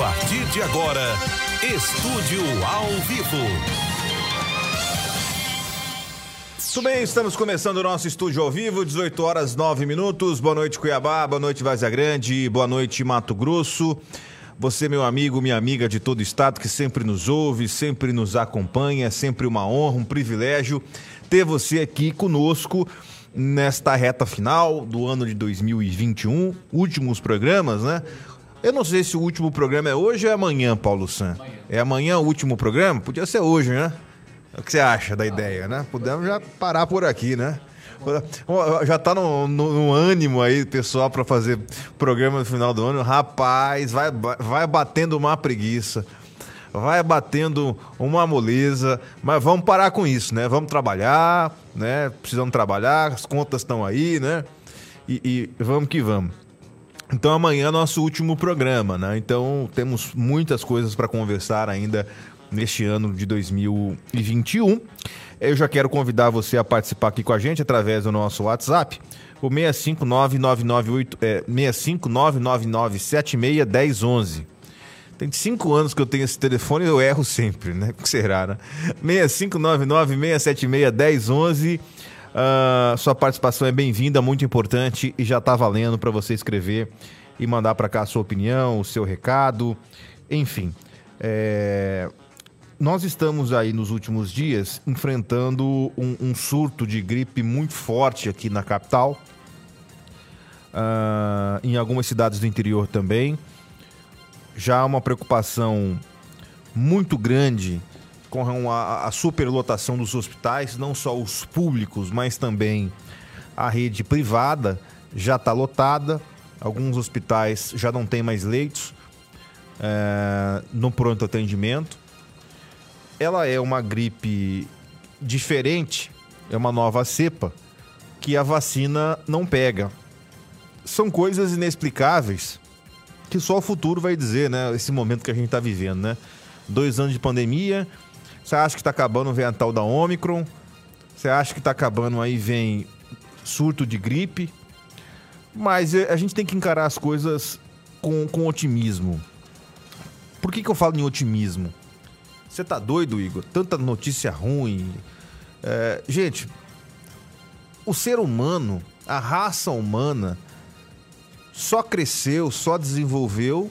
partir de agora, Estúdio ao Vivo. Muito bem, estamos começando o nosso estúdio ao vivo, 18 horas 9 minutos. Boa noite, Cuiabá, boa noite, Vazia Grande, boa noite, Mato Grosso. Você, meu amigo, minha amiga de todo o estado que sempre nos ouve, sempre nos acompanha, é sempre uma honra, um privilégio ter você aqui conosco nesta reta final do ano de 2021, últimos programas, né? Eu não sei se o último programa é hoje ou é amanhã, Paulo San. Amanhã. É amanhã o último programa? Podia ser hoje, né? O que você acha da ideia, né? Podemos já parar por aqui, né? Já tá no, no, no ânimo aí, pessoal, para fazer programa no final do ano. Rapaz, vai, vai batendo uma preguiça vai batendo uma moleza, mas vamos parar com isso, né? Vamos trabalhar, né? Precisamos trabalhar, as contas estão aí, né? E, e vamos que vamos. Então amanhã é nosso último programa, né? Então temos muitas coisas para conversar ainda neste ano de 2021. Eu já quero convidar você a participar aqui com a gente através do nosso WhatsApp, o 65998 é, 65999761011. Tem cinco anos que eu tenho esse telefone e eu erro sempre, né? O que será, né? 6599-676-1011. Uh, sua participação é bem-vinda, muito importante e já está valendo para você escrever e mandar para cá a sua opinião, o seu recado, enfim. É... Nós estamos aí nos últimos dias enfrentando um, um surto de gripe muito forte aqui na capital, uh, em algumas cidades do interior também já há uma preocupação muito grande com a, a superlotação dos hospitais, não só os públicos, mas também a rede privada já está lotada. Alguns hospitais já não têm mais leitos é, no pronto atendimento. Ela é uma gripe diferente, é uma nova cepa que a vacina não pega. São coisas inexplicáveis que só o futuro vai dizer, né? Esse momento que a gente está vivendo, né? Dois anos de pandemia, você acha que está acabando, vem a tal da Omicron, você acha que está acabando, aí vem surto de gripe, mas eh, a gente tem que encarar as coisas com, com otimismo. Por que, que eu falo em otimismo? Você tá doido, Igor? Tanta notícia ruim. É, gente, o ser humano, a raça humana, só cresceu, só desenvolveu,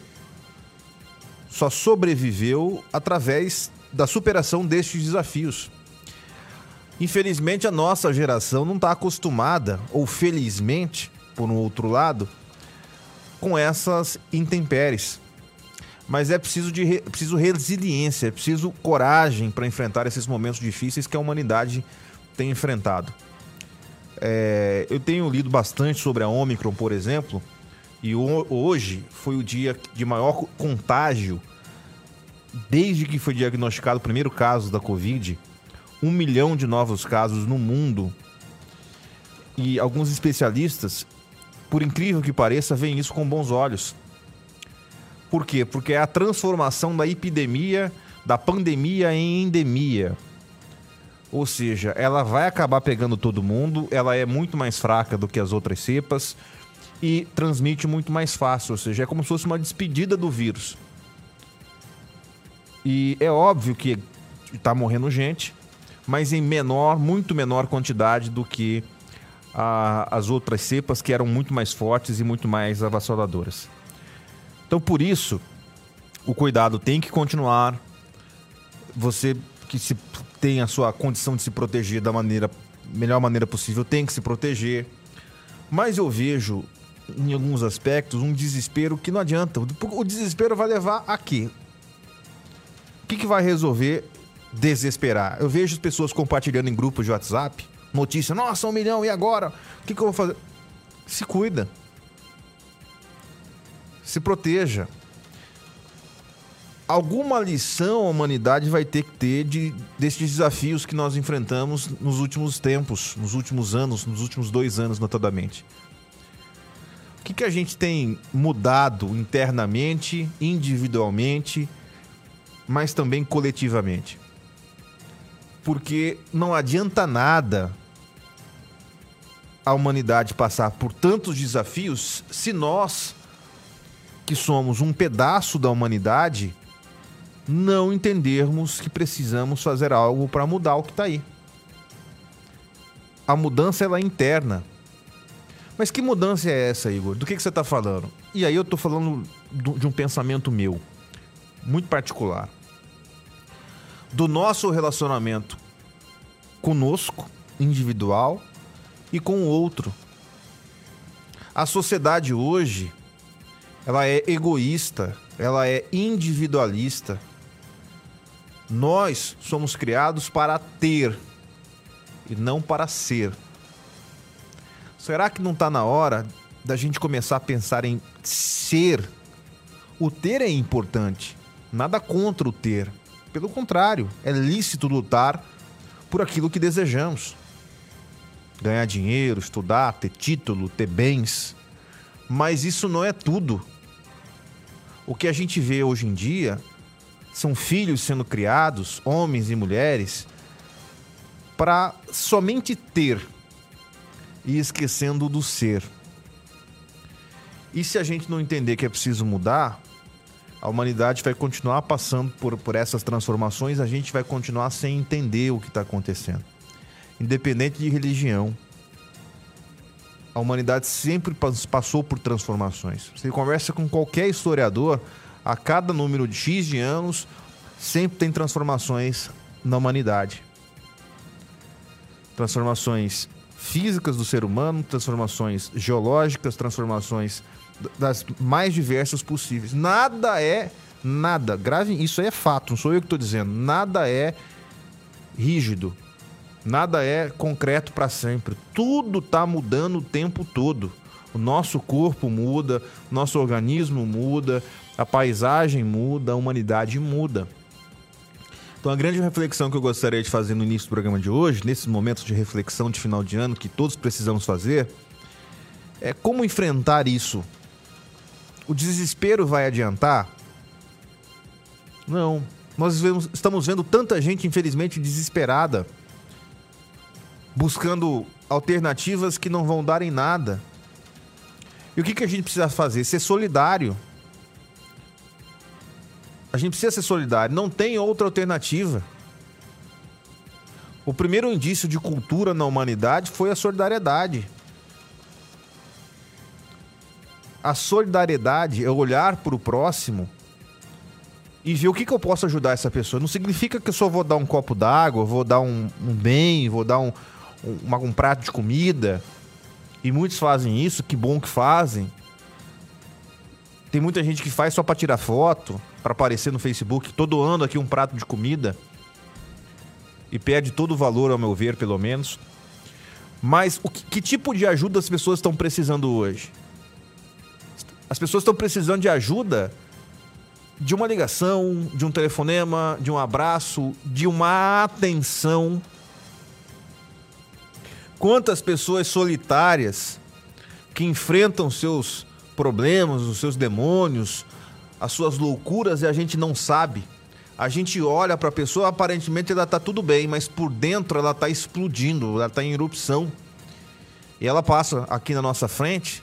só sobreviveu através da superação destes desafios. Infelizmente, a nossa geração não está acostumada, ou felizmente, por um outro lado, com essas intempéries. Mas é preciso, de re... preciso resiliência, é preciso coragem para enfrentar esses momentos difíceis que a humanidade tem enfrentado. É... Eu tenho lido bastante sobre a Omicron, por exemplo, e hoje foi o dia de maior contágio desde que foi diagnosticado o primeiro caso da Covid. Um milhão de novos casos no mundo. E alguns especialistas, por incrível que pareça, veem isso com bons olhos. Por quê? Porque é a transformação da epidemia, da pandemia em endemia. Ou seja, ela vai acabar pegando todo mundo, ela é muito mais fraca do que as outras cepas e transmite muito mais fácil, ou seja, é como se fosse uma despedida do vírus. E é óbvio que está morrendo gente, mas em menor, muito menor quantidade do que a, as outras cepas que eram muito mais fortes e muito mais avassaladoras. Então, por isso, o cuidado tem que continuar. Você que se tem a sua condição de se proteger da maneira melhor maneira possível tem que se proteger. Mas eu vejo em alguns aspectos, um desespero que não adianta. O desespero vai levar a quê? O que, que vai resolver desesperar? Eu vejo as pessoas compartilhando em grupos de WhatsApp notícia: nossa, um milhão, e agora? O que, que eu vou fazer? Se cuida. Se proteja. Alguma lição a humanidade vai ter que ter de, desses desafios que nós enfrentamos nos últimos tempos, nos últimos anos, nos últimos dois anos, notadamente que, que a gente tem mudado internamente, individualmente, mas também coletivamente? Porque não adianta nada a humanidade passar por tantos desafios se nós que somos um pedaço da humanidade, não entendermos que precisamos fazer algo para mudar o que está aí. A mudança ela é interna. Mas que mudança é essa, Igor? Do que, que você está falando? E aí eu estou falando de um pensamento meu, muito particular. Do nosso relacionamento conosco, individual, e com o outro. A sociedade hoje, ela é egoísta, ela é individualista. Nós somos criados para ter e não para ser. Será que não está na hora da gente começar a pensar em ser? O ter é importante, nada contra o ter. Pelo contrário, é lícito lutar por aquilo que desejamos ganhar dinheiro, estudar, ter título, ter bens. Mas isso não é tudo. O que a gente vê hoje em dia são filhos sendo criados, homens e mulheres, para somente ter e esquecendo do ser. E se a gente não entender que é preciso mudar, a humanidade vai continuar passando por, por essas transformações, a gente vai continuar sem entender o que está acontecendo independente de religião. A humanidade sempre passou por transformações. Você conversa com qualquer historiador, a cada número de X de anos, sempre tem transformações na humanidade. Transformações físicas do ser humano, transformações geológicas, transformações das mais diversas possíveis. Nada é nada. Grave, isso é fato, não sou eu que estou dizendo. Nada é rígido. Nada é concreto para sempre. Tudo está mudando o tempo todo. O nosso corpo muda, nosso organismo muda, a paisagem muda, a humanidade muda. Então, a grande reflexão que eu gostaria de fazer no início do programa de hoje, nesses momentos de reflexão de final de ano que todos precisamos fazer, é como enfrentar isso. O desespero vai adiantar? Não. Nós vemos, estamos vendo tanta gente, infelizmente, desesperada buscando alternativas que não vão dar em nada. E o que, que a gente precisa fazer? Ser solidário. A gente precisa ser solidário. Não tem outra alternativa. O primeiro indício de cultura na humanidade foi a solidariedade. A solidariedade é olhar para o próximo e ver o que, que eu posso ajudar essa pessoa. Não significa que eu só vou dar um copo d'água, vou dar um, um bem, vou dar um, um, um prato de comida. E muitos fazem isso, que bom que fazem. Tem muita gente que faz só para tirar foto, para aparecer no Facebook. Todo ano aqui um prato de comida. E perde todo o valor, ao meu ver, pelo menos. Mas o que, que tipo de ajuda as pessoas estão precisando hoje? As pessoas estão precisando de ajuda de uma ligação, de um telefonema, de um abraço, de uma atenção Quantas pessoas solitárias que enfrentam seus problemas, os seus demônios, as suas loucuras e a gente não sabe. A gente olha para a pessoa, aparentemente ela está tudo bem, mas por dentro ela está explodindo, ela está em erupção. E ela passa aqui na nossa frente,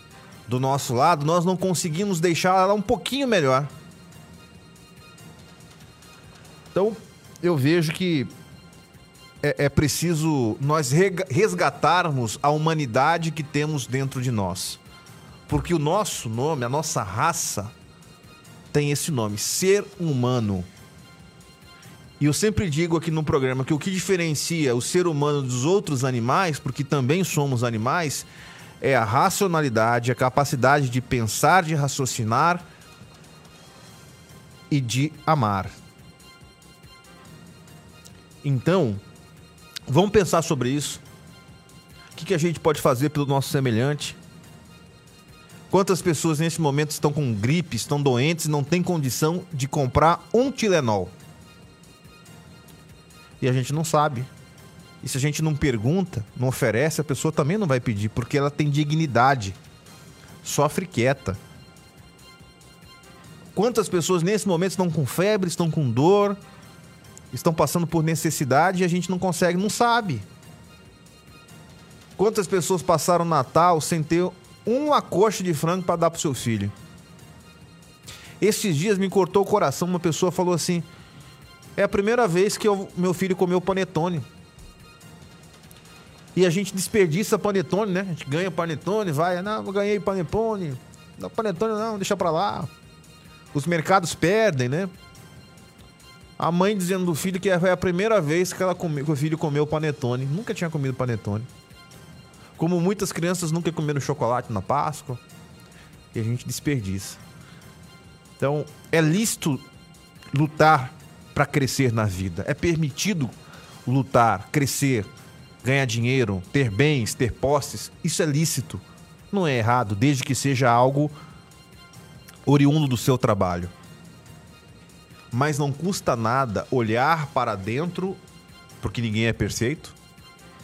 do nosso lado, nós não conseguimos deixar ela um pouquinho melhor. Então, eu vejo que é, é preciso nós resgatarmos a humanidade que temos dentro de nós. Porque o nosso nome, a nossa raça, tem esse nome: ser humano. E eu sempre digo aqui no programa que o que diferencia o ser humano dos outros animais, porque também somos animais, é a racionalidade, a capacidade de pensar, de raciocinar e de amar. Então, Vamos pensar sobre isso. O que, que a gente pode fazer pelo nosso semelhante? Quantas pessoas nesse momento estão com gripe, estão doentes e não têm condição de comprar um Tilenol? E a gente não sabe. E se a gente não pergunta, não oferece, a pessoa também não vai pedir, porque ela tem dignidade. Sofre quieta. Quantas pessoas nesse momento estão com febre, estão com dor, estão passando por necessidade e a gente não consegue, não sabe. Quantas pessoas passaram Natal sem ter uma coxa de frango para dar para seu filho? Esses dias me cortou o coração, uma pessoa falou assim: "É a primeira vez que eu, meu filho comeu panetone". E a gente desperdiça panetone, né? A gente ganha panetone, vai, não, eu ganhei panetone. Não, panetone não, deixa pra lá. Os mercados perdem, né? A mãe dizendo do filho que foi a primeira vez que, ela come, que o filho comeu panetone. Nunca tinha comido panetone. Como muitas crianças nunca comeram chocolate na Páscoa. E a gente desperdiça. Então, é lícito lutar para crescer na vida. É permitido lutar, crescer, ganhar dinheiro, ter bens, ter posses. Isso é lícito. Não é errado, desde que seja algo oriundo do seu trabalho. Mas não custa nada olhar para dentro, porque ninguém é perfeito,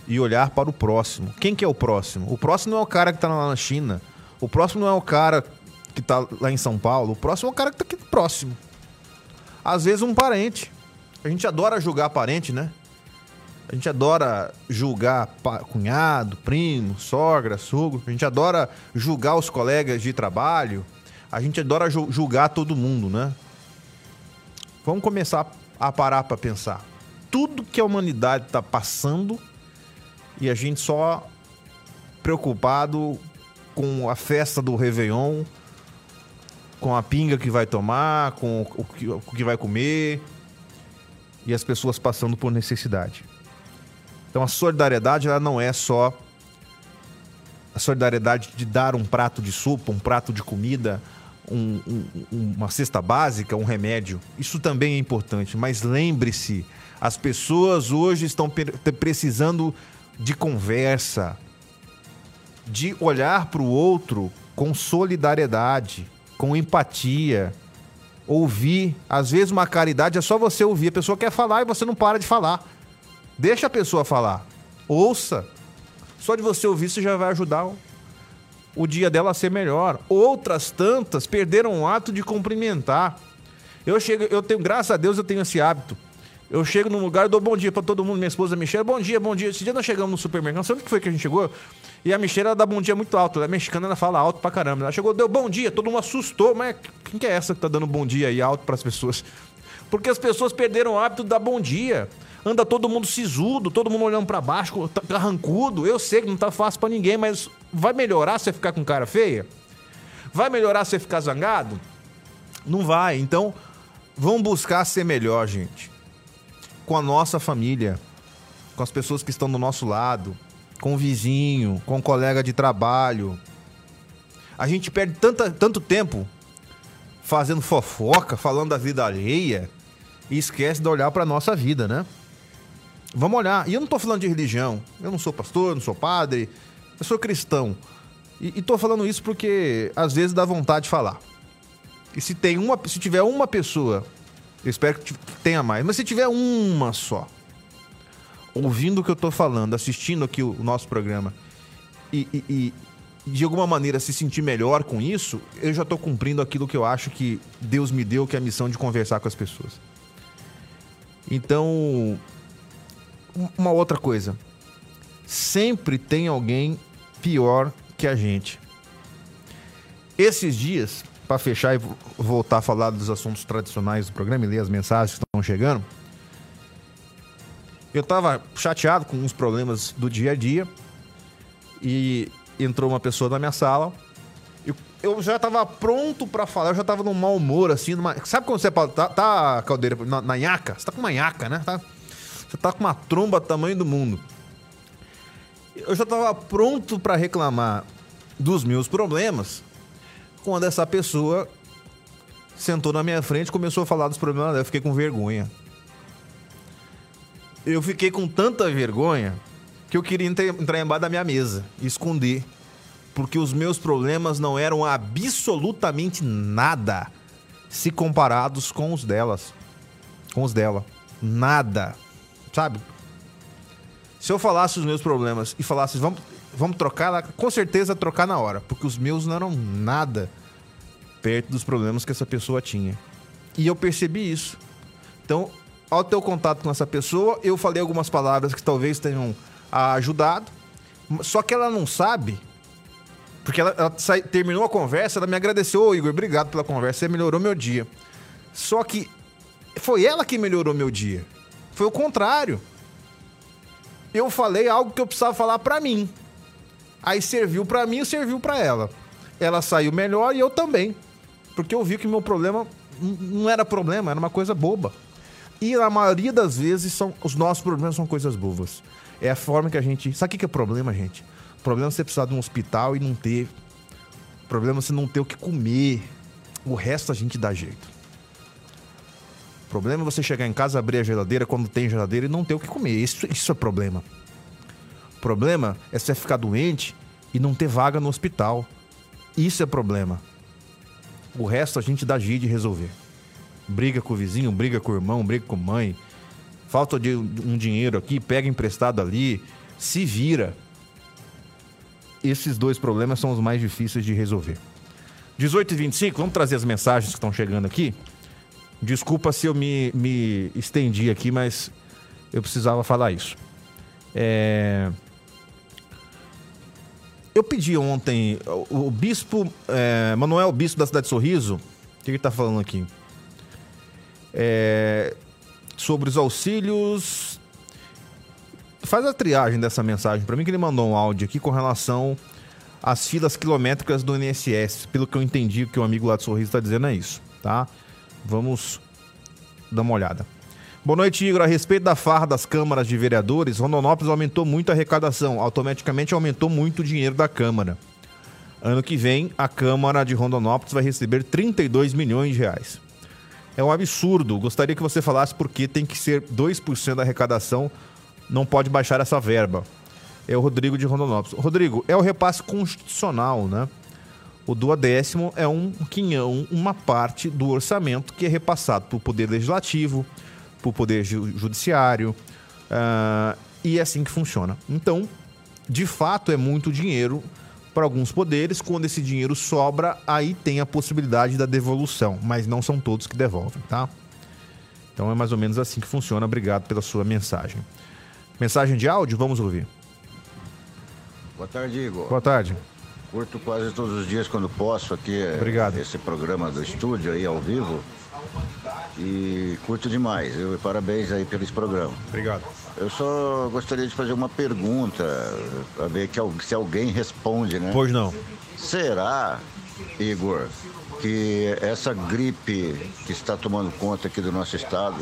e olhar para o próximo. Quem que é o próximo? O próximo não é o cara que está lá na China. O próximo não é o cara que está lá em São Paulo. O próximo é o cara que está aqui próximo. Às vezes um parente. A gente adora julgar parente, né? A gente adora julgar cunhado, primo, sogra, sogro. A gente adora julgar os colegas de trabalho. A gente adora julgar todo mundo, né? Vamos começar a parar para pensar. Tudo que a humanidade está passando e a gente só preocupado com a festa do Réveillon, com a pinga que vai tomar, com o que, o que vai comer e as pessoas passando por necessidade. Então a solidariedade ela não é só a solidariedade de dar um prato de sopa, um prato de comida, um, um, uma cesta básica, um remédio. Isso também é importante, mas lembre-se, as pessoas hoje estão precisando de conversa, de olhar para o outro com solidariedade, com empatia, ouvir. Às vezes uma caridade é só você ouvir. A pessoa quer falar e você não para de falar. Deixa a pessoa falar. Ouça. Só de você ouvir, você já vai ajudar o dia dela a ser melhor. Outras tantas perderam o ato de cumprimentar. Eu chego, eu tenho, graças a Deus, eu tenho esse hábito. Eu chego num lugar e dou bom dia para todo mundo. Minha esposa Michelle, bom dia, bom dia. Esse dia nós chegamos no supermercado, não sei que foi que a gente chegou. E a Michelle ela dá bom dia muito alto. Ela é mexicana, ela fala alto pra caramba. Ela chegou, deu bom dia, todo mundo assustou. Mas quem que é essa que tá dando bom dia aí alto para as pessoas? Porque as pessoas perderam o hábito de dar bom dia. Anda todo mundo sisudo, todo mundo olhando para baixo, carrancudo. Eu sei que não tá fácil para ninguém, mas vai melhorar você ficar com cara feia? Vai melhorar você ficar zangado? Não vai. Então, vamos buscar ser melhor, gente. Com a nossa família, com as pessoas que estão do nosso lado, com o vizinho, com o colega de trabalho. A gente perde tanta, tanto tempo fazendo fofoca, falando da vida alheia e esquece de olhar para nossa vida, né? Vamos olhar. E eu não estou falando de religião. Eu não sou pastor, não sou padre. Eu sou cristão. E, estou falando isso porque às vezes dá vontade de falar. E se tem uma, se tiver uma pessoa, eu espero que tenha mais, mas se tiver uma só, ouvindo o que eu estou falando, assistindo aqui o, nosso programa e, e, e, de alguma maneira se sentir melhor com isso, eu já estou cumprindo aquilo que eu acho que Deus me deu, que é a missão de conversar com as pessoas. Então, uma outra coisa. Sempre tem alguém pior que a gente. Esses dias, para fechar e voltar a falar dos assuntos tradicionais do programa e ler as mensagens que estão chegando, eu tava chateado com uns problemas do dia a dia e entrou uma pessoa na minha sala. Eu, eu já tava pronto para falar, eu já tava num mau humor, assim. Numa... Sabe quando você tá, tá caldeira na, na nhaca? Você tá com uma nhaca, né? Tá você tá com uma tromba tamanho do mundo. Eu já tava pronto para reclamar dos meus problemas quando essa pessoa sentou na minha frente e começou a falar dos problemas dela. Eu fiquei com vergonha. Eu fiquei com tanta vergonha que eu queria entrar embaixo da minha mesa e esconder. Porque os meus problemas não eram absolutamente nada se comparados com os delas. Com os dela. Nada. Sabe? Se eu falasse os meus problemas e falasse, vamos, vamos trocar, com certeza trocar na hora, porque os meus não eram nada perto dos problemas que essa pessoa tinha. E eu percebi isso. Então, ao ter o contato com essa pessoa, eu falei algumas palavras que talvez tenham ajudado, só que ela não sabe Porque ela, ela terminou a conversa, ela me agradeceu, ô Igor, obrigado pela conversa, você melhorou meu dia. Só que foi ela que melhorou meu dia. Foi o contrário. Eu falei algo que eu precisava falar pra mim. Aí serviu pra mim e serviu pra ela. Ela saiu melhor e eu também. Porque eu vi que meu problema não era problema, era uma coisa boba. E na maioria das vezes são os nossos problemas são coisas bobas. É a forma que a gente. Sabe o que é problema, gente? Problema é você precisar de um hospital e não ter. Problema é você não ter o que comer. O resto a gente dá jeito. Problema é você chegar em casa, abrir a geladeira quando tem geladeira e não ter o que comer. Isso, isso é problema. Problema é você ficar doente e não ter vaga no hospital. Isso é problema. O resto a gente dá jeito de resolver. Briga com o vizinho, briga com o irmão, briga com a mãe. Falta de um dinheiro aqui, pega emprestado ali, se vira. Esses dois problemas são os mais difíceis de resolver. 18 e 25, vamos trazer as mensagens que estão chegando aqui. Desculpa se eu me, me estendi aqui, mas eu precisava falar isso. É... Eu pedi ontem, o, o bispo, é, Manuel Bispo da cidade de Sorriso, o que ele está falando aqui? É, sobre os auxílios. Faz a triagem dessa mensagem para mim, que ele mandou um áudio aqui com relação às filas quilométricas do INSS. Pelo que eu entendi, o que o amigo lá de Sorriso está dizendo é isso, tá? Vamos dar uma olhada. Boa noite, Igor. A respeito da farra das câmaras de vereadores, Rondonópolis aumentou muito a arrecadação. Automaticamente aumentou muito o dinheiro da Câmara. Ano que vem, a Câmara de Rondonópolis vai receber 32 milhões de reais. É um absurdo. Gostaria que você falasse por que tem que ser 2% da arrecadação, não pode baixar essa verba. É o Rodrigo de Rondonópolis. Rodrigo, é o repasse constitucional, né? O duodécimo é um quinhão, uma parte do orçamento que é repassado para o Poder Legislativo, para o Poder Ju- Judiciário, ah, e é assim que funciona. Então, de fato, é muito dinheiro para alguns poderes. Quando esse dinheiro sobra, aí tem a possibilidade da devolução, mas não são todos que devolvem, tá? Então é mais ou menos assim que funciona. Obrigado pela sua mensagem. Mensagem de áudio, vamos ouvir. Boa tarde, Igor. Boa tarde. Curto quase todos os dias quando posso aqui eh, Obrigado. esse programa do estúdio aí ao vivo. E curto demais. Eu, parabéns aí pelo esse programa. Obrigado. Eu só gostaria de fazer uma pergunta, para ver que, se alguém responde, né? Pois não. Será, Igor, que essa gripe que está tomando conta aqui do nosso estado,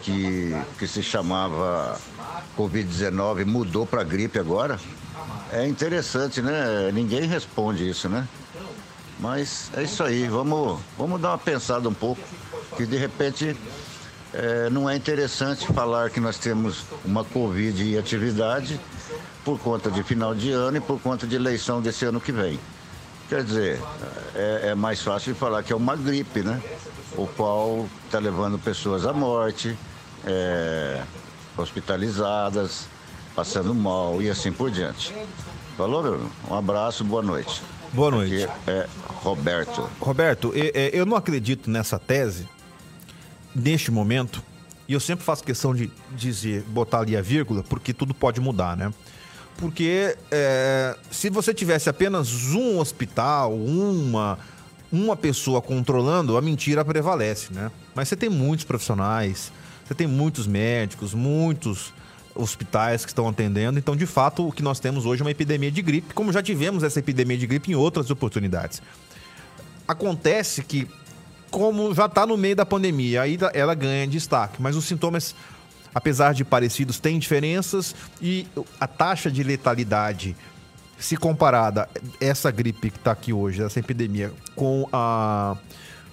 que, que se chamava Covid-19, mudou para gripe agora? É interessante, né? Ninguém responde isso, né? Mas é isso aí, vamos, vamos dar uma pensada um pouco, que de repente é, não é interessante falar que nós temos uma Covid em atividade por conta de final de ano e por conta de eleição desse ano que vem. Quer dizer, é, é mais fácil falar que é uma gripe, né? O qual está levando pessoas à morte, é, hospitalizadas, passando mal e assim por diante. Falou, Bruno? Um abraço, boa noite. Boa noite. Aqui é Roberto. Roberto, eu não acredito nessa tese, neste momento, e eu sempre faço questão de dizer, botar ali a vírgula, porque tudo pode mudar, né? Porque é, se você tivesse apenas um hospital, uma, uma pessoa controlando, a mentira prevalece, né? Mas você tem muitos profissionais, você tem muitos médicos, muitos hospitais que estão atendendo. Então, de fato, o que nós temos hoje é uma epidemia de gripe, como já tivemos essa epidemia de gripe em outras oportunidades acontece que, como já está no meio da pandemia, aí ela ganha destaque. Mas os sintomas, apesar de parecidos, têm diferenças e a taxa de letalidade, se comparada essa gripe que está aqui hoje, essa epidemia, com, a,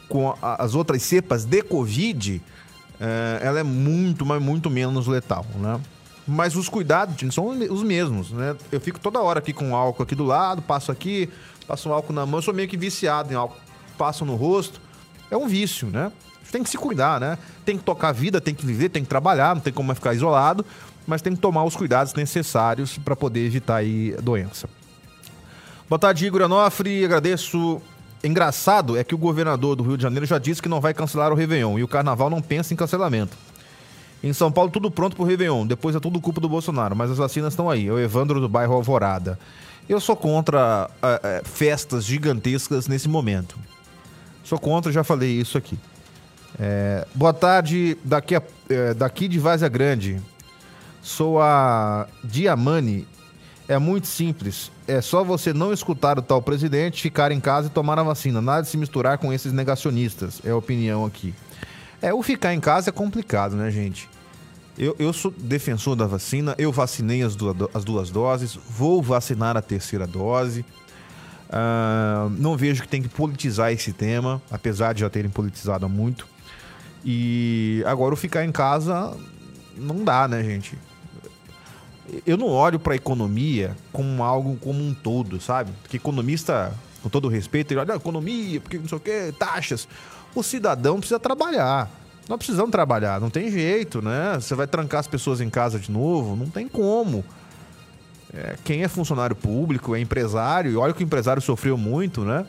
com a- as outras cepas de Covid, eh, ela é muito, mas muito menos letal, né? Mas os cuidados são os mesmos, né? Eu fico toda hora aqui com álcool aqui do lado, passo aqui, passo um álcool na mão, eu sou meio que viciado em álcool. Passo no rosto. É um vício, né? Tem que se cuidar, né? Tem que tocar a vida, tem que viver, tem que trabalhar, não tem como ficar isolado, mas tem que tomar os cuidados necessários para poder evitar aí a doença. Boa tarde, Igor Anofre. Agradeço. Engraçado é que o governador do Rio de Janeiro já disse que não vai cancelar o Réveillon e o carnaval não pensa em cancelamento. Em São Paulo, tudo pronto pro Réveillon. Depois é tudo culpa do Bolsonaro, mas as vacinas estão aí. É o Evandro do bairro Alvorada. Eu sou contra uh, uh, festas gigantescas nesse momento. Sou contra, já falei isso aqui. É, boa tarde, daqui, a, é, daqui de Vazia Grande. Sou a Diamani. É muito simples. É só você não escutar o tal presidente, ficar em casa e tomar a vacina. Nada de se misturar com esses negacionistas. É a opinião aqui. É, o ficar em casa é complicado, né, gente? Eu, eu sou defensor da vacina, eu vacinei as duas, as duas doses, vou vacinar a terceira dose. Uh, não vejo que tem que politizar esse tema, apesar de já terem politizado muito. E agora o ficar em casa não dá, né, gente? Eu não olho para economia como algo como um todo, sabe? Porque economista, com todo respeito, ele olha ah, economia, porque não sei o quê, taxas. O cidadão precisa trabalhar. Nós precisamos trabalhar, não tem jeito, né? Você vai trancar as pessoas em casa de novo? Não tem como. É, quem é funcionário público, é empresário, e olha que o empresário sofreu muito, né?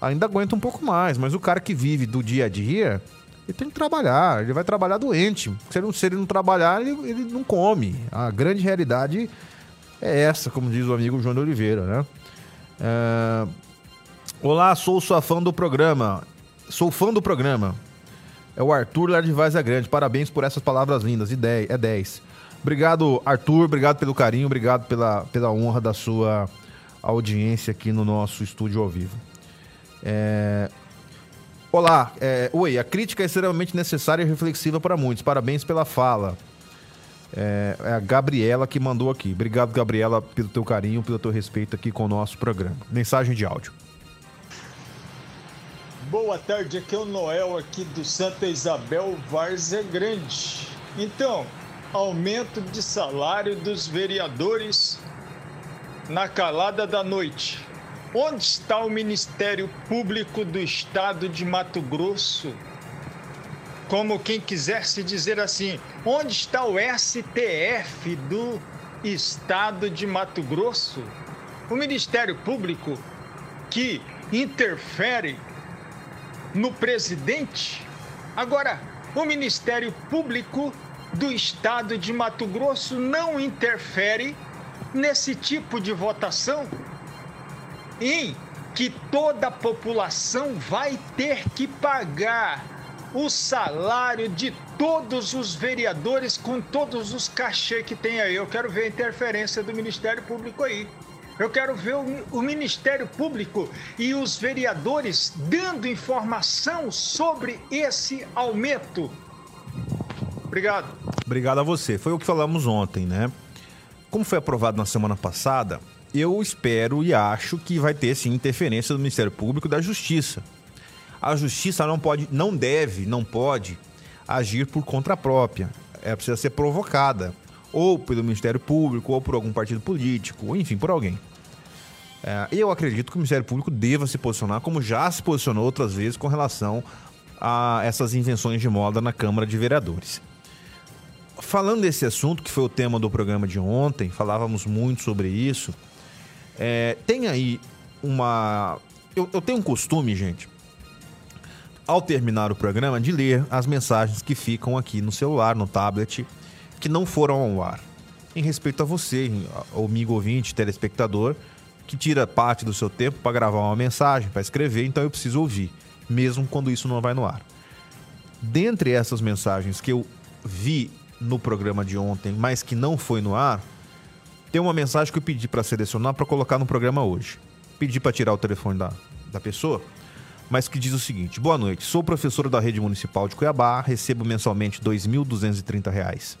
Ainda aguenta um pouco mais, mas o cara que vive do dia a dia, ele tem que trabalhar, ele vai trabalhar doente. Se ele, se ele não trabalhar, ele, ele não come. A grande realidade é essa, como diz o amigo João de Oliveira, né? É... Olá, sou sua fã do programa. Sou fã do programa. É o Arthur lá de Grande. Parabéns por essas palavras lindas. E 10, é 10. Obrigado, Arthur. Obrigado pelo carinho. Obrigado pela, pela honra da sua audiência aqui no nosso estúdio ao vivo. É... Olá. É... Oi, a crítica é extremamente necessária e reflexiva para muitos. Parabéns pela fala. É, é a Gabriela que mandou aqui. Obrigado, Gabriela, pelo teu carinho, pelo teu respeito aqui com o nosso programa. Mensagem de áudio. Boa tarde, aqui é o Noel aqui do Santa Isabel Várzea Grande. Então, aumento de salário dos vereadores na calada da noite. Onde está o Ministério Público do Estado de Mato Grosso? Como quem quisesse dizer assim, onde está o STF do Estado de Mato Grosso? O Ministério Público que interfere no presidente. Agora, o Ministério Público do Estado de Mato Grosso não interfere nesse tipo de votação em que toda a população vai ter que pagar o salário de todos os vereadores com todos os cachê que tem aí. Eu quero ver a interferência do Ministério Público aí. Eu quero ver o, Ministério Público e os vereadores dando informação sobre esse aumento. Obrigado. Obrigado a você. Foi o que falamos ontem, né? Como foi aprovado na semana passada, eu espero e acho que vai ter sim interferência do Ministério Público da Justiça. A Justiça não pode, não deve, não pode agir por conta própria. É precisa ser provocada ou pelo Ministério Público, ou por algum partido político, ou enfim, por alguém. É, eu acredito que o Ministério Público deva se posicionar, como já se posicionou outras vezes, com relação a essas invenções de moda na Câmara de Vereadores. Falando desse assunto, que foi o tema do programa de ontem, falávamos muito sobre isso. É, tem aí uma. Eu, eu tenho um costume, gente, ao terminar o programa, de ler as mensagens que ficam aqui no celular, no tablet que não foram ao ar. Em respeito a você, amigo ouvinte, telespectador, que tira parte do seu tempo para gravar uma mensagem, para escrever, então eu preciso ouvir, mesmo quando isso não vai no ar. Dentre essas mensagens que eu vi no programa de ontem, mas que não foi no ar, tem uma mensagem que eu pedi para selecionar para colocar no programa hoje. Pedi para tirar o telefone da, da pessoa, mas que diz o seguinte: Boa noite, sou professor da rede municipal de Cuiabá, recebo mensalmente R$ 2.230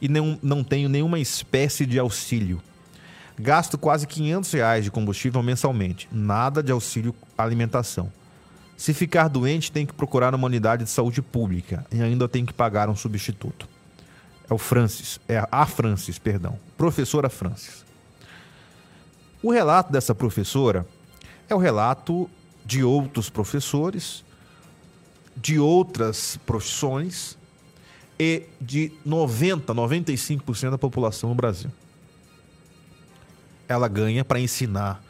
e não, não tenho nenhuma espécie de auxílio. Gasto quase 500 reais de combustível mensalmente, nada de auxílio alimentação. Se ficar doente, tem que procurar uma unidade de saúde pública e ainda tem que pagar um substituto. É o Francis, é a Francis, perdão, professora Francis. O relato dessa professora é o relato de outros professores, de outras profissões e de 90, 95% da população no Brasil. Ela ganha para ensinar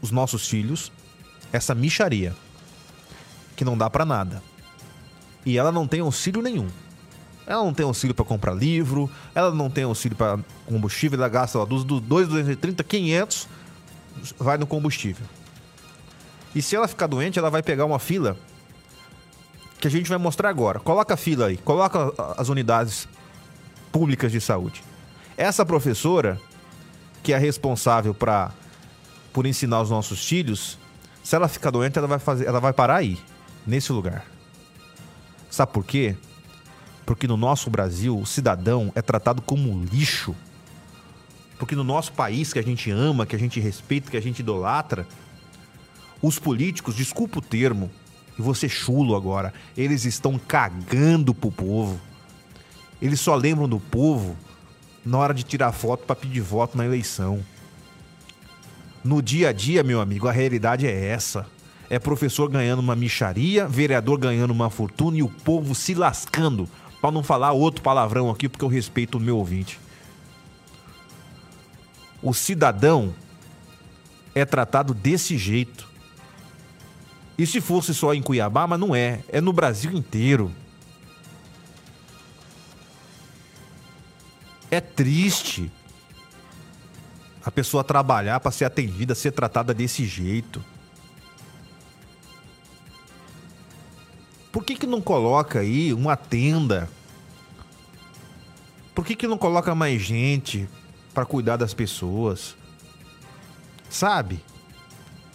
os nossos filhos essa micharia que não dá para nada. E ela não tem auxílio nenhum. Ela não tem auxílio para comprar livro, ela não tem auxílio para combustível, ela gasta lá, dos, dos 230, 500 vai no combustível. E se ela ficar doente, ela vai pegar uma fila que a gente vai mostrar agora. Coloca a fila aí, coloca as unidades públicas de saúde. Essa professora, que é responsável para por ensinar os nossos filhos, se ela ficar doente, ela vai fazer, ela vai parar aí, nesse lugar. Sabe por quê? Porque no nosso Brasil, o cidadão é tratado como lixo. Porque no nosso país, que a gente ama, que a gente respeita, que a gente idolatra, os políticos, desculpa o termo, e você chulo agora, eles estão cagando pro povo. Eles só lembram do povo na hora de tirar foto para pedir voto na eleição. No dia a dia, meu amigo, a realidade é essa. É professor ganhando uma micharia, vereador ganhando uma fortuna e o povo se lascando para não falar outro palavrão aqui, porque eu respeito o meu ouvinte. O cidadão é tratado desse jeito. E se fosse só em Cuiabá, mas não é, é no Brasil inteiro. É triste a pessoa trabalhar para ser atendida, ser tratada desse jeito. Por que, que não coloca aí uma tenda? Por que, que não coloca mais gente para cuidar das pessoas? Sabe?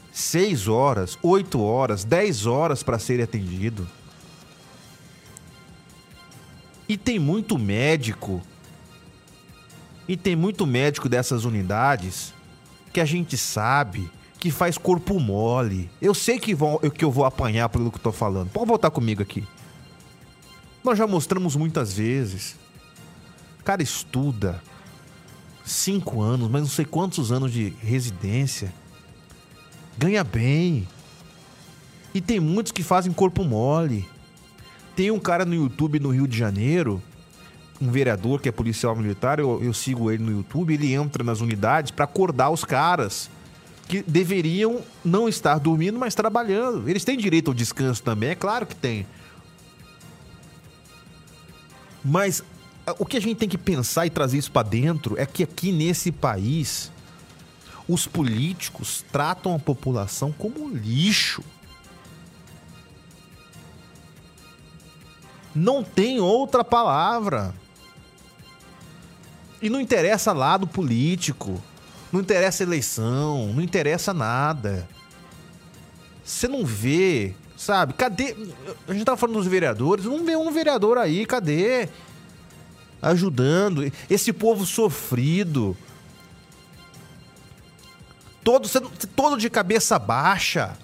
Seis horas, oito horas, dez horas para ser atendido. E tem muito médico. E tem muito médico dessas unidades que a gente sabe que faz corpo mole. Eu sei que, vou, que eu vou apanhar pelo que eu tô falando. Pode voltar comigo aqui. Nós já mostramos muitas vezes. Cara estuda cinco anos, mas não sei quantos anos de residência. Ganha bem. E tem muitos que fazem corpo mole. Tem um cara no YouTube no Rio de Janeiro, um vereador que é policial militar, eu, eu sigo ele no YouTube, ele entra nas unidades para acordar os caras que deveriam não estar dormindo, mas trabalhando. Eles têm direito ao descanso também, é claro que tem. Mas o que a gente tem que pensar e trazer isso para dentro é que aqui nesse país os políticos tratam a população como lixo. Não tem outra palavra. E não interessa lado político. Não interessa eleição, não interessa nada. Você não vê, sabe? Cadê? A gente tava falando dos vereadores, não vê um vereador aí, cadê? Ajudando esse povo sofrido. Todo, todo de cabeça baixa.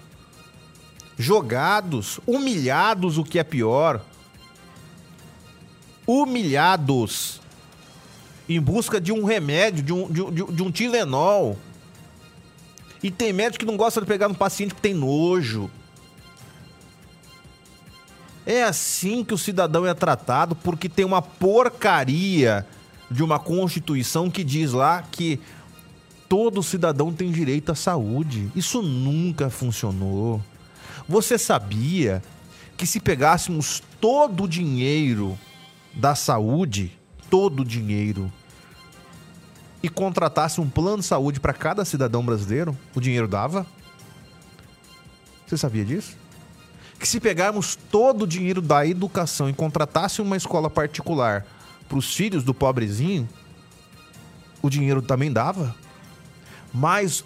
Jogados, humilhados, o que é pior. Humilhados em busca de um remédio, de um, de, de um Tilenol. E tem médico que não gosta de pegar no paciente porque tem nojo. É assim que o cidadão é tratado porque tem uma porcaria de uma constituição que diz lá que todo cidadão tem direito à saúde. Isso nunca funcionou. Você sabia que se pegássemos todo o dinheiro da saúde todo o dinheiro e contratasse um plano de saúde para cada cidadão brasileiro, o dinheiro dava? Você sabia disso? Que se pegarmos todo o dinheiro da educação e contratasse uma escola particular para os filhos do pobrezinho, o dinheiro também dava? Mas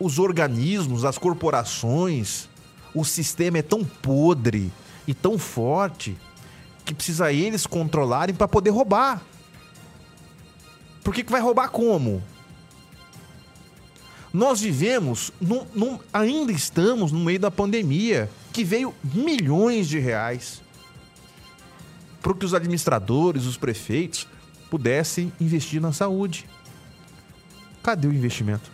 os organismos, as corporações, o sistema é tão podre e tão forte que precisa eles controlarem para poder roubar. Por que, que vai roubar como? Nós vivemos, num, num, ainda estamos no meio da pandemia, que veio milhões de reais para que os administradores, os prefeitos pudessem investir na saúde. Cadê o investimento?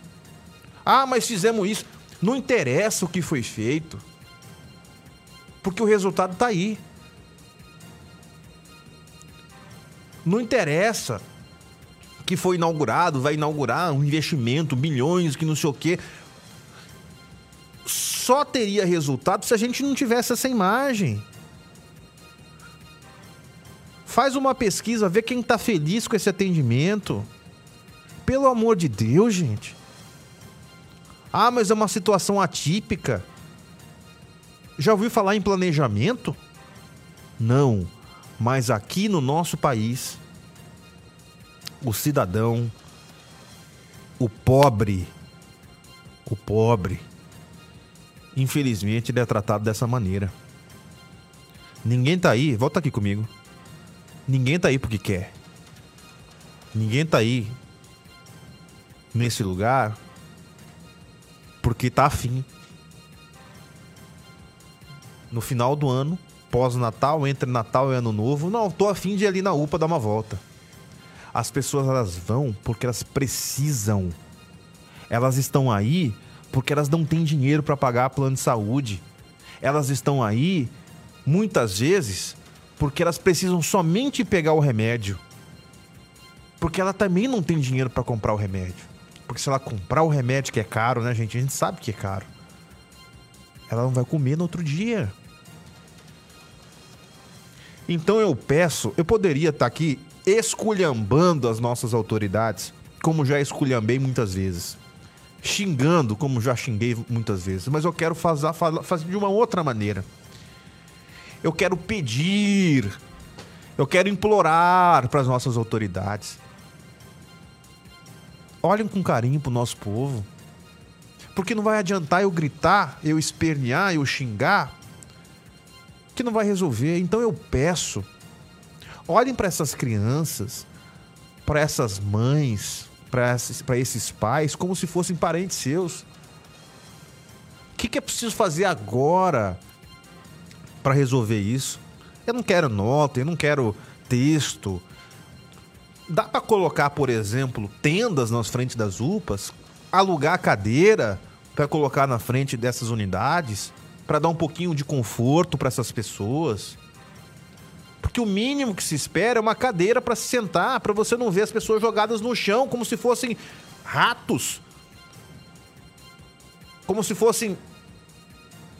Ah, mas fizemos isso. Não interessa o que foi feito, porque o resultado está aí. Não interessa que foi inaugurado, vai inaugurar um investimento, bilhões, que não sei o quê. Só teria resultado se a gente não tivesse essa imagem. Faz uma pesquisa, vê quem tá feliz com esse atendimento. Pelo amor de Deus, gente. Ah, mas é uma situação atípica. Já ouviu falar em planejamento? Não. Mas aqui no nosso país, o cidadão, o pobre, o pobre, infelizmente ele é tratado dessa maneira. Ninguém tá aí, volta aqui comigo. Ninguém tá aí porque quer. Ninguém tá aí nesse lugar porque tá afim. No final do ano, pós-Natal, entre Natal e Ano Novo, não, tô afim de ir ali na UPA dar uma volta. As pessoas elas vão porque elas precisam. Elas estão aí porque elas não têm dinheiro para pagar plano de saúde. Elas estão aí muitas vezes porque elas precisam somente pegar o remédio. Porque ela também não tem dinheiro para comprar o remédio. Porque se ela comprar o remédio que é caro, né, gente? A gente sabe que é caro. Ela não vai comer no outro dia. Então eu peço, eu poderia estar tá aqui esculhambando as nossas autoridades, como já esculhambei muitas vezes. Xingando, como já xinguei muitas vezes. Mas eu quero fazer, fazer de uma outra maneira eu quero pedir, eu quero implorar para as nossas autoridades. Olhem com carinho para o nosso povo. Porque não vai adiantar eu gritar, eu espernear, eu xingar, que não vai resolver. Então eu peço, olhem para essas crianças, para essas mães, para esses, esses pais, como se fossem parentes seus. O que, que é preciso fazer agora para resolver isso. Eu não quero nota, eu não quero texto. Dá para colocar, por exemplo, tendas nas frentes das UPAs, alugar cadeira para colocar na frente dessas unidades, para dar um pouquinho de conforto para essas pessoas. Porque o mínimo que se espera é uma cadeira para se sentar, para você não ver as pessoas jogadas no chão como se fossem ratos. Como se fossem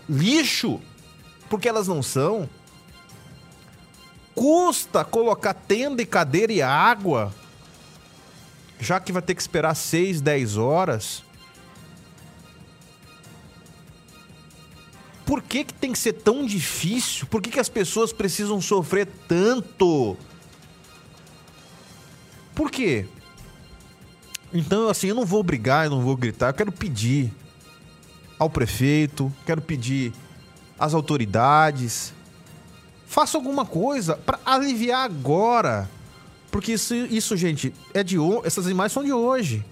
lixo porque elas não são. Custa colocar tenda e cadeira e água, já que vai ter que esperar 6, 10 horas. Por que, que tem que ser tão difícil? Por que, que as pessoas precisam sofrer tanto? Por quê? Então, assim, eu não vou brigar, eu não vou gritar, eu quero pedir ao prefeito, quero pedir as autoridades. Faça alguma coisa para aliviar agora. Porque isso, isso, gente, é de essas imagens são de hoje.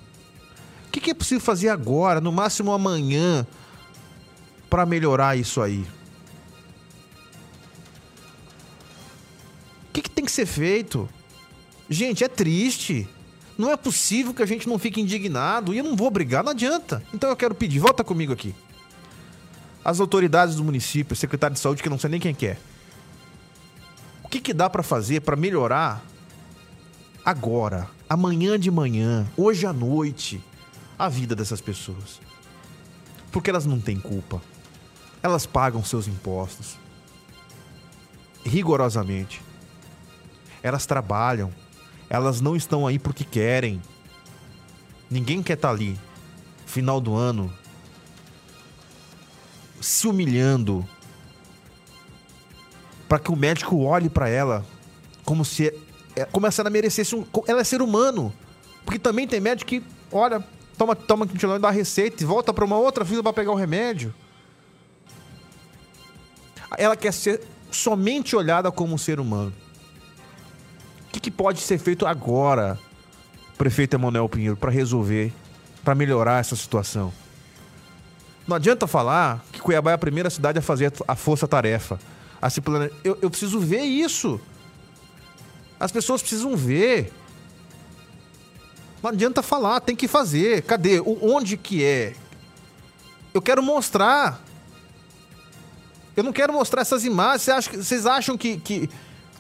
O que, que é possível fazer agora, no máximo amanhã, para melhorar isso aí? O que, que tem que ser feito? Gente, é triste. Não é possível que a gente não fique indignado. E eu não vou brigar, não adianta. Então eu quero pedir, volta comigo aqui as autoridades do município, secretário de saúde, que eu não sei nem quem que é. O que, que dá para fazer para melhorar agora, amanhã de manhã, hoje à noite, a vida dessas pessoas? Porque elas não têm culpa. Elas pagam seus impostos rigorosamente. Elas trabalham. Elas não estão aí porque querem. Ninguém quer estar tá ali. Final do ano, se humilhando para que o médico olhe para ela como se é, como se ela merecesse um, ela é ser humano. Porque também tem médico que olha, toma toma continuando dá a receita e volta para uma outra fila para pegar o remédio. Ela quer ser somente olhada como um ser humano. O que, que pode ser feito agora, prefeito Emanuel Pinheiro, para resolver, para melhorar essa situação? Não adianta falar que Cuiabá é a primeira cidade a fazer a força-tarefa. A eu, eu preciso ver isso. As pessoas precisam ver. Não adianta falar, tem que fazer. Cadê? Onde que é? Eu quero mostrar. Eu não quero mostrar essas imagens. Vocês acham, vocês acham que, que,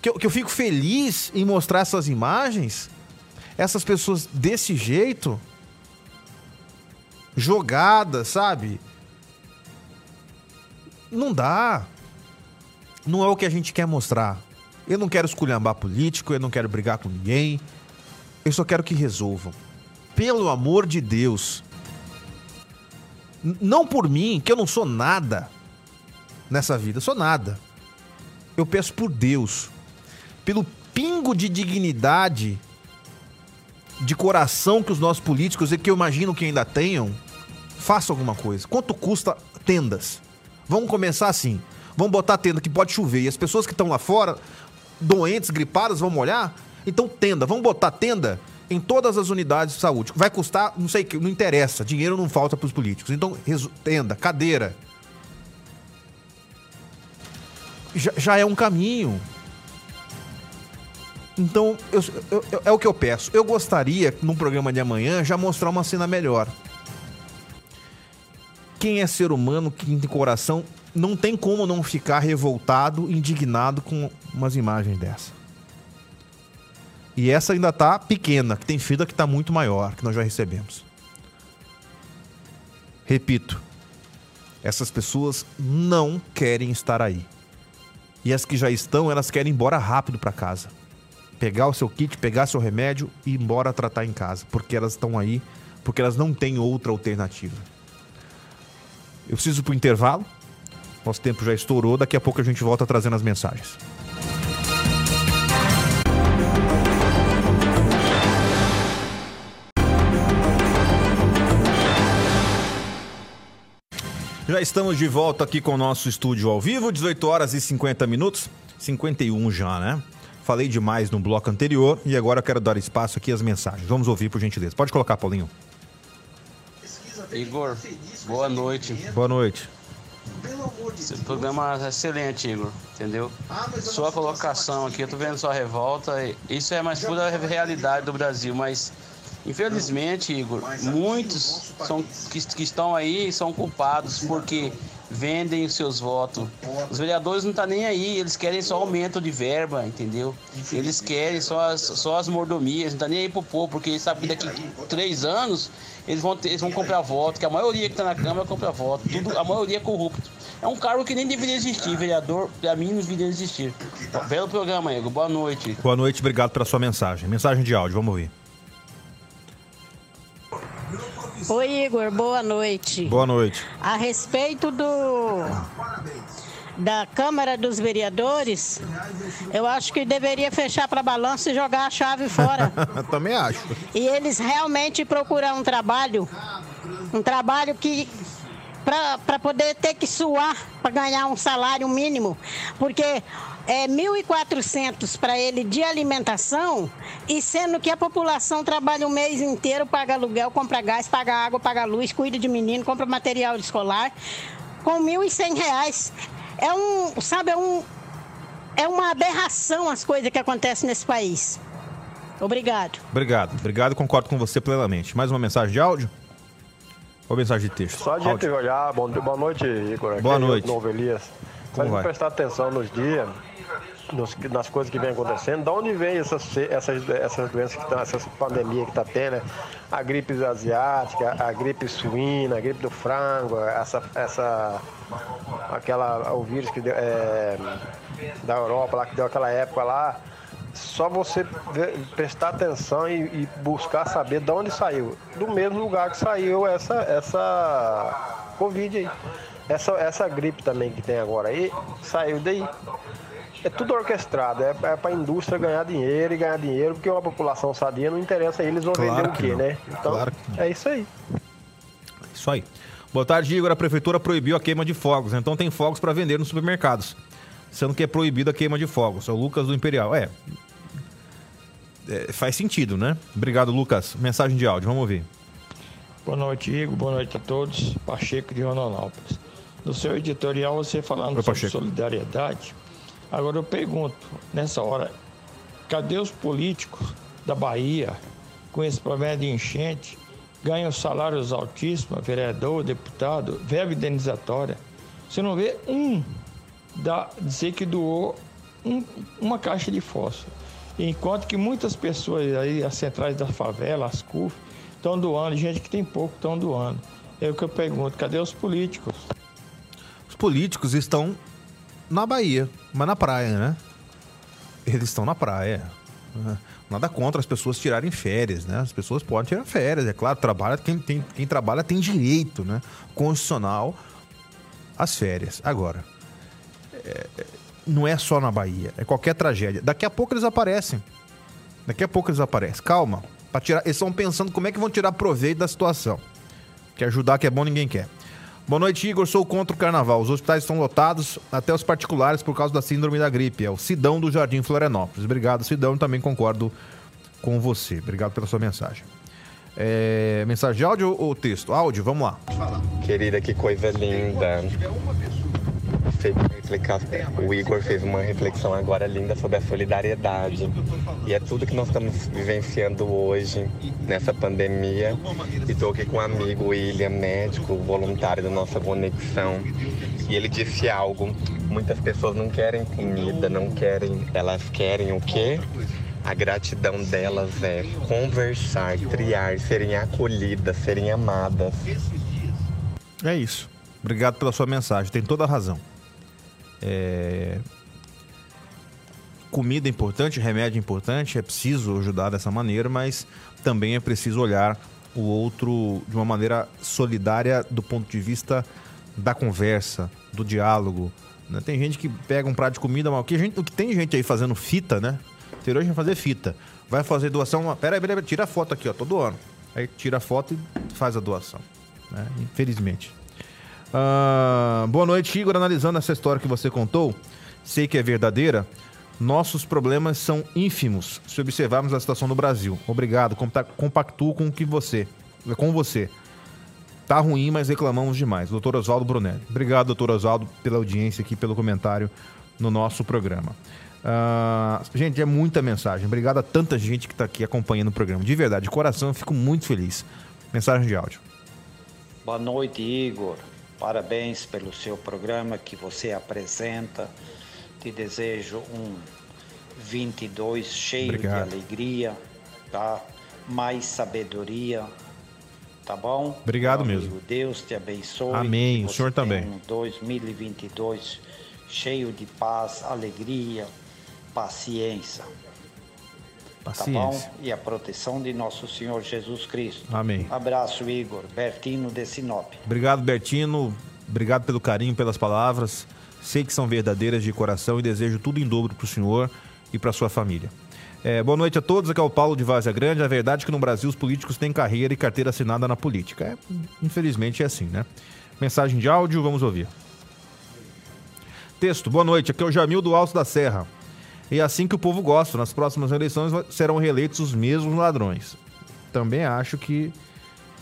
que, eu, que eu fico feliz em mostrar essas imagens? Essas pessoas desse jeito? Jogadas, sabe? Não dá. Não é o que a gente quer mostrar. Eu não quero esculhambar político, eu não quero brigar com ninguém. Eu só quero que resolvam. Pelo amor de Deus. N- Não por mim, que eu não sou nada nessa vida, eu sou nada. Eu peço por Deus, pelo pingo de dignidade, de coração que os nossos políticos, e que eu imagino que ainda tenham, faça alguma coisa. Quanto custa tendas? Vamos começar assim. Vamos botar tenda que pode chover. E as pessoas que estão lá fora, doentes, gripadas, vão molhar? Então, tenda. Vamos botar tenda em todas as unidades de saúde. Vai custar, não sei o que, não interessa. Dinheiro não falta para os políticos. Então, tenda, cadeira. Já, já é um caminho. Então, eu- eu- eu- é o que eu peço. Eu gostaria, num programa de amanhã, já mostrar uma cena melhor. Quem é ser humano, quem tem coração, não tem como não ficar revoltado, indignado com umas imagens dessa. E essa ainda tá pequena, que tem fila que tá muito maior, que nós já recebemos. Repito, essas pessoas não querem estar aí. E as que já estão, elas querem ir embora rápido para casa. Pegar o seu kit, pegar seu remédio e ir embora tratar em casa, porque elas estão aí, porque elas não têm outra alternativa. Eu preciso ir pro intervalo. Nosso tempo já estourou, daqui a pouco a gente volta trazendo as mensagens. Já estamos de volta aqui com o nosso estúdio ao vivo, 18 horas e 50 minutos, 51 já, né? Falei demais no bloco anterior e agora eu quero dar espaço aqui às mensagens. Vamos ouvir, por gentileza. Pode colocar, Paulinho. Igor, boa noite. Boa noite. Esse programa é excelente, Igor, entendeu? Sua colocação aqui, eu tô vendo sua revolta, isso é mais pura realidade do Brasil, mas infelizmente, Igor, muitos são, que, que estão aí são culpados porque vendem os seus votos. Os vereadores não estão nem aí, eles querem só aumento de verba, entendeu? Eles querem só as, só as mordomias, não tá nem aí pro povo, porque eles sabem que daqui três anos eles vão, ter- eles vão comprar voto, que a maioria que está na Câmara compra voto, tudo, a maioria é corrupto. É um cargo que nem deveria existir, vereador, pra mim não deveria existir. Belo programa, Igor, boa noite. Boa noite, obrigado pela sua mensagem. Mensagem de áudio, vamos ouvir. Oi, Igor, boa noite. Boa noite. A respeito do da Câmara dos Vereadores, eu acho que deveria fechar para balanço e jogar a chave fora. Também acho. e eles realmente procurar um trabalho, um trabalho que para poder ter que suar para ganhar um salário mínimo, porque é 1.400 para ele de alimentação e sendo que a população trabalha o mês inteiro, paga aluguel, compra gás, paga água, paga luz, cuida de menino, compra material escolar, com 1.100 reais. É um, sabe, é um é uma aberração as coisas que acontecem nesse país. Obrigado. Obrigado. Obrigado, concordo com você plenamente. Mais uma mensagem de áudio? Ou mensagem de texto? Só a gente Áudio. olhar, bom, boa noite, Igor. Aqui Boa é noite. Novo Elias. Como vai? prestar atenção nos dias, nos- nas coisas que vem acontecendo, de onde vem essas, essas, essas doenças que estão, essas pandemias que está tendo, né? a gripe asiática, a gripe suína, a gripe do frango, essa, essa aquela, o vírus que deu, é, da Europa lá, que deu aquela época lá, só você prestar atenção e, e buscar saber de onde saiu. Do mesmo lugar que saiu essa, essa Covid aí. Essa, essa gripe também que tem agora aí, saiu daí. É tudo orquestrado, é, é para a indústria ganhar dinheiro e ganhar dinheiro, porque uma população sadia não interessa, eles vão Claro vender o que quê, não. né? Então, Claro que é isso aí. Isso aí. Boa tarde, Igor. A prefeitura proibiu a queima de fogos, então tem fogos para vender nos supermercados. Sendo que é proibida a queima de fogos. É o Lucas do Imperial. É. É, faz sentido, né? Obrigado, Lucas. Mensagem de áudio, vamos ouvir. Boa noite, Igor. Boa noite a todos. Pacheco de Rondonópolis. No seu editorial, você falando Oi, sobre solidariedade. Agora eu pergunto, nessa hora, cadê os políticos da Bahia com esse problema de enchente? Ganham salários altíssimos, vereador, deputado, verba indenizatória. Você não vê um da, dizer que doou um- uma caixa de fósforo. Enquanto que muitas pessoas aí, as centrais da favela, as CUF, estão doando, gente que tem pouco estão doando. É o que eu pergunto, cadê os políticos? Os políticos estão na Bahia, mas na praia, né? Eles estão na praia. né? Nada contra as pessoas tirarem férias, né? As pessoas podem tirar férias, é claro. Trabalha, quem, tem, quem trabalha tem direito, né? Constitucional às férias. Agora, é, é, não é só na Bahia, é qualquer tragédia. Daqui a pouco eles aparecem. Daqui a pouco eles aparecem. Calma. Pra tirar, eles estão pensando como é que vão tirar proveito da situação. Que ajudar que é bom ninguém quer. Boa noite, Igor. Sou contra o carnaval. Os hospitais estão lotados, até os particulares, por causa da síndrome da gripe. É o Sidão do Jardim Florianópolis. Obrigado, Sidão. Também concordo com você. Obrigado pela sua mensagem. É, mensagem de áudio ou texto? Áudio, vamos lá. Querida, que coisa linda. O Igor fez uma reflexão agora linda sobre a solidariedade. E é tudo que nós estamos vivenciando hoje, nessa pandemia. E estou aqui com um amigo, William, médico, voluntário da nossa conexão. E ele disse algo. Muitas pessoas não querem comida, não querem. Elas querem o quê? A gratidão delas é conversar, triar, serem acolhidas, serem amadas. É isso. Obrigado pela sua mensagem. Tem toda a razão. É, Comida é importante, remédio é importante, é preciso ajudar dessa maneira, mas também é preciso olhar o outro de uma maneira solidária do ponto de vista da conversa, do diálogo. né? Tem gente que pega um prato de comida, mas o que, gente, o que tem gente aí fazendo fita, né? Ter hoje vai fazer fita. Vai fazer doação. uma- peraí, tira a foto aqui, ó, tô doando. Aí tira a foto e faz a doação. né? Infelizmente. Ah, boa noite, Igor. Analisando essa história que você contou, sei que é verdadeira. Nossos problemas são ínfimos se observarmos a situação no Brasil. Obrigado, compa- compactuo com que você, com você. Tá ruim, mas reclamamos demais. Doutor Oswaldo Brunelli. Obrigado, doutor Oswaldo, pela audiência aqui, pelo comentário no nosso programa. Ah, gente, é muita mensagem. Obrigado a tanta gente que está aqui acompanhando o programa. De verdade, de coração, eu fico muito feliz. Mensagem de áudio. Boa noite, Igor. Parabéns pelo seu programa que você apresenta. Te desejo um 22 cheio Obrigado. de alegria, tá? Mais sabedoria, tá bom? Obrigado Meu mesmo. amigo, Deus te abençoe. Amém. O senhor também. Um 2022 cheio de paz, alegria, paciência. Tá Paciência. bom? E a proteção de nosso Senhor Jesus Cristo. Amém. Abraço, Igor. Bertino de Sinop. Obrigado, Bertino. Obrigado pelo carinho, pelas palavras. Sei que são verdadeiras de coração e desejo tudo em dobro para o senhor e para sua família. É, boa noite a todos. Aqui é o Paulo de Várzea Grande. A verdade é que no Brasil os políticos têm carreira e carteira assinada na política. É, infelizmente é assim, né? Mensagem de áudio, vamos ouvir. Texto, boa noite. Aqui é o Jamil do Alto da Serra. E é assim que o povo gosta. Nas próximas eleições serão reeleitos os mesmos ladrões. Também acho que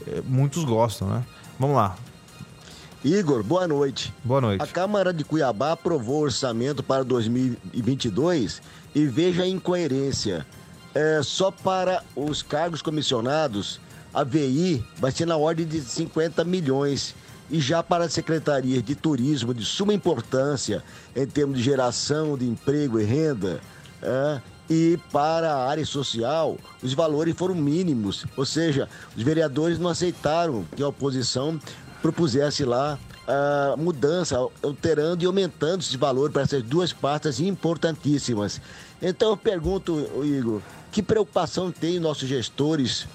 é, muitos gostam, né? Vamos lá. Igor, boa noite. Boa noite. A Câmara de Cuiabá aprovou o orçamento para 2022 e veja a incoerência. É, só para os cargos comissionados, a VI vai ser na ordem de 50 milhões. E já para a Secretaria de Turismo, de suma importância em termos de geração de emprego e renda, é, e para a área social, os valores foram mínimos. Ou seja, os vereadores não aceitaram que a oposição propusesse lá a mudança, alterando e aumentando esse valor para essas duas pastas importantíssimas. Então eu pergunto, Igor, que preocupação tem nossos gestores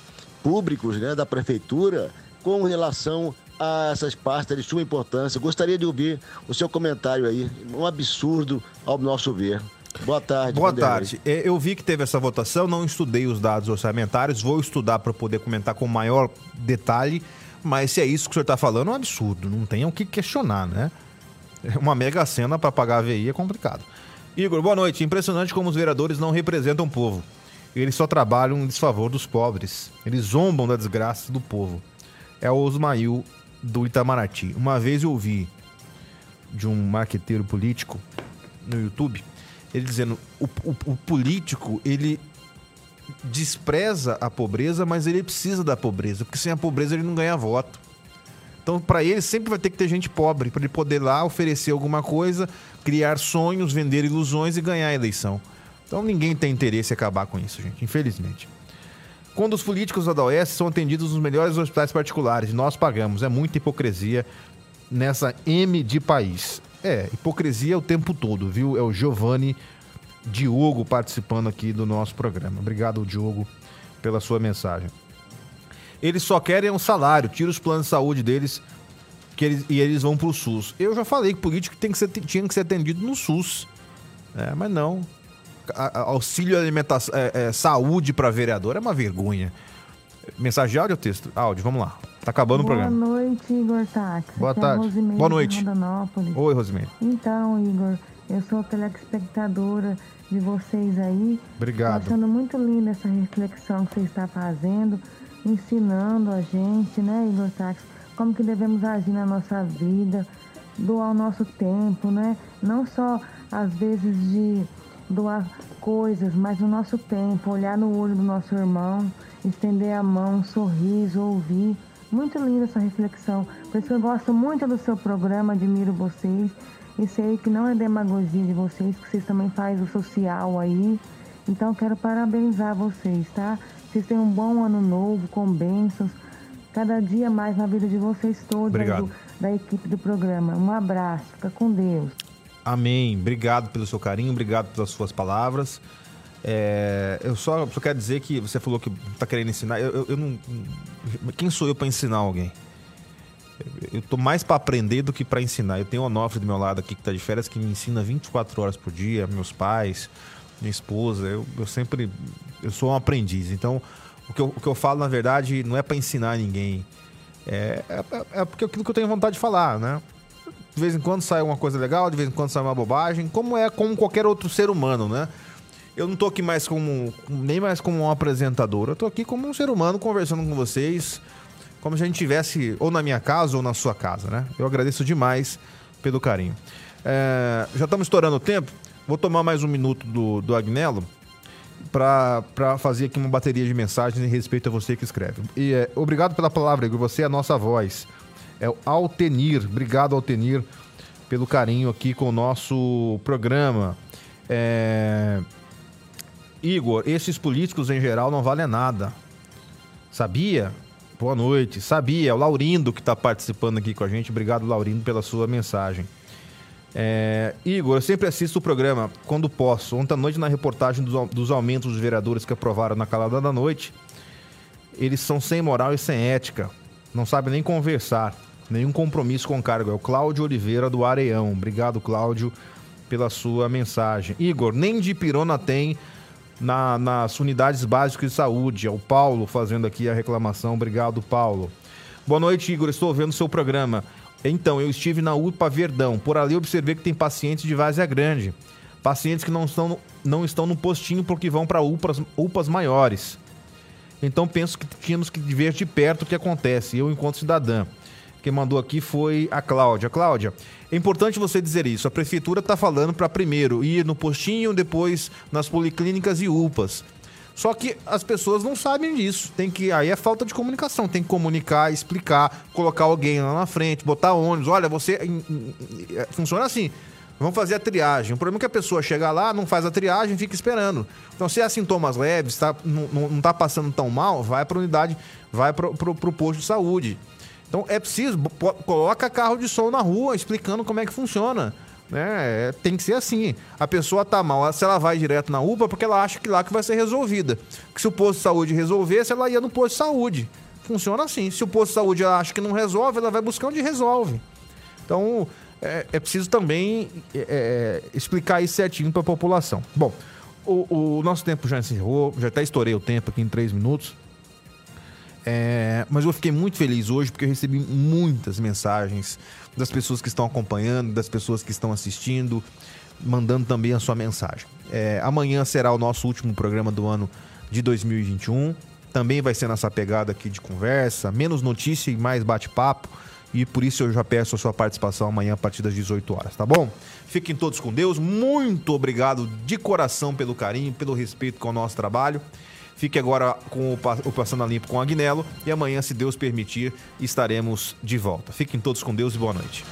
públicos né, da prefeitura com relação a essas pastas de sua importância? Gostaria de ouvir o seu comentário aí. Um absurdo ao nosso ver. Boa tarde. Boa tarde. É, Eu vi que teve essa votação, não estudei os dados orçamentários, vou estudar para poder comentar com maior detalhe, mas se é isso que o senhor está falando, é um absurdo, não tem o que questionar, né? É Uma mega cena para pagar a VI é complicado. Igor, boa noite. Impressionante como os vereadores não representam o povo. Eles só trabalham em desfavor dos pobres. Eles zombam da desgraça do povo. É o Osmail do Itamaraty. Uma vez eu ouvi de um marqueteiro político no YouTube, ele dizendo, o, o- o político, ele despreza a pobreza, mas ele precisa da pobreza, porque sem a pobreza ele não ganha voto. Então, para ele, sempre vai ter que ter gente pobre, para ele poder lá oferecer alguma coisa, criar sonhos, vender ilusões e ganhar a eleição. Então, ninguém tem interesse em acabar com isso, gente, infelizmente. Quando os políticos da OS são atendidos nos melhores hospitais particulares, nós pagamos. É muita hipocrisia nessa M de país. É, hipocrisia o tempo todo, viu? É o Giovanni Diogo participando aqui do nosso programa. Obrigado, Diogo, pela sua mensagem. Eles só querem um salário, tira os planos de saúde deles que eles, e eles vão pro SUS. Eu já falei que político tem que ser, tinha que ser atendido no SUS. É, mas não. Auxílio alimentação, é, é, saúde para vereador é uma vergonha. Mensagem de áudio ou texto? Áudio, vamos lá. Tá acabando Boa o programa. Boa noite, Igor Táxi. Boa Aqui tarde. É a Rosimeire Boa noite. Oi, Rosimeire. Então, Igor, eu sou telespectadora de vocês aí. Obrigado. Tô achando muito linda essa reflexão que você está fazendo, ensinando a gente, né, Igor Táxi, como que devemos agir na nossa vida, doar o nosso tempo, né? Não só às vezes de doar coisas, mas o nosso tempo, olhar no olho do nosso irmão, estender a mão, um sorriso, ouvir. Muito linda essa reflexão. Por isso que eu gosto muito do seu programa, admiro vocês. E sei que não é demagogia de vocês, que vocês também fazem o social aí. Então quero parabenizar vocês, tá? Vocês têm um bom ano novo, com bênçãos. Cada dia mais na vida de vocês todos, do, da equipe do programa. Um abraço, fica com Deus. Amém. Obrigado pelo seu carinho, obrigado pelas suas palavras. É, eu só, só quero dizer que você falou que tá querendo ensinar. Eu, eu, eu não. Quem sou eu para ensinar alguém? Eu tô mais para aprender do que para ensinar. Eu tenho o Onofre do meu lado aqui que tá de férias que me ensina 24 horas por dia, meus pais, minha esposa. Eu, eu sempre. Eu sou um aprendiz. Então, o que eu, o que eu falo, na verdade, não é para ensinar ninguém. É, é, é porque é aquilo que eu tenho vontade de falar, né? De vez em quando sai uma coisa legal, de vez em quando sai uma bobagem, como é como qualquer outro ser humano, né? Eu não tô aqui mais como nem mais como um apresentador, eu tô aqui como um ser humano conversando com vocês, como se a gente estivesse ou na minha casa ou na sua casa, né? Eu agradeço demais pelo carinho. É, já estamos estourando o tempo, vou tomar mais um minuto do, do Agnello para fazer aqui uma bateria de mensagens em respeito a você que escreve. E é, obrigado pela palavra, Igor, você é a nossa voz. É o Altenir, obrigado Altenir pelo carinho aqui com o nosso programa. É... Igor, esses políticos em geral não valem nada. Sabia? Boa noite. Sabia, é o Laurindo que está participando aqui com a gente. Obrigado, Laurindo, pela sua mensagem. É... Igor, eu sempre assisto o programa quando posso. Ontem à noite, na reportagem dos, aumentos dos vereadores que aprovaram na calada da noite, eles são sem moral e sem ética. Não sabem nem conversar, nenhum compromisso com o cargo. É o Cláudio Oliveira do Areião. Obrigado, Cláudio, pela sua mensagem. Igor, nem de pirona tem na, nas unidades básicas de saúde. É o Paulo fazendo aqui a reclamação. Obrigado, Paulo. Boa noite, Igor. Estou vendo seu programa. Então, eu estive na UPA Verdão. Por ali observei que tem pacientes de Várzea Grande. Pacientes que não estão, no, não estão no postinho porque vão para UPAs, UPAs maiores. Então penso que tínhamos que ver de perto o que acontece. Eu, enquanto cidadã. Quem mandou aqui foi a Cláudia. Cláudia, é importante você dizer isso. A prefeitura está falando para primeiro ir no postinho, depois nas policlínicas e UPAs. Só que as pessoas não sabem disso. Tem que aí é falta de comunicação. Tem que comunicar, explicar, colocar alguém lá na frente, botar ônibus. Olha, você funciona assim. Vamos fazer a triagem. O problema é que a pessoa chega lá, não faz a triagem, fica esperando. Então, se há sintomas leves, tá, não, não tá passando tão mal, vai para a unidade, vai para o posto de saúde. Então, é preciso, coloca carro de som na rua, explicando como é que funciona. Né? É, tem que ser assim. A pessoa tá mal, se ela vai direto na UPA, porque ela acha que lá que vai ser resolvida. Que se o posto de saúde resolvesse, ela ia no posto de saúde. Funciona assim. Se o posto de saúde ela acha que não resolve, ela vai buscar onde resolve. Então, é, é preciso também é, explicar isso certinho para a população. Bom, o, o, nosso tempo já encerrou, já até estourei o tempo aqui em três minutos. É, mas eu fiquei muito feliz hoje porque eu recebi muitas mensagens das pessoas que estão acompanhando, das pessoas que estão assistindo, mandando também a sua mensagem. É, amanhã será o nosso último programa do ano de 2021. Também vai ser nessa pegada aqui de conversa, menos notícia e mais bate-papo. E por isso eu já peço a sua participação amanhã a partir das 18 horas, tá bom? Fiquem todos com Deus. Muito obrigado de coração pelo carinho, pelo respeito com o nosso trabalho. Fique agora com o Passando a Limpo com Agnello e amanhã, se Deus permitir, estaremos de volta. Fiquem todos com Deus e boa noite.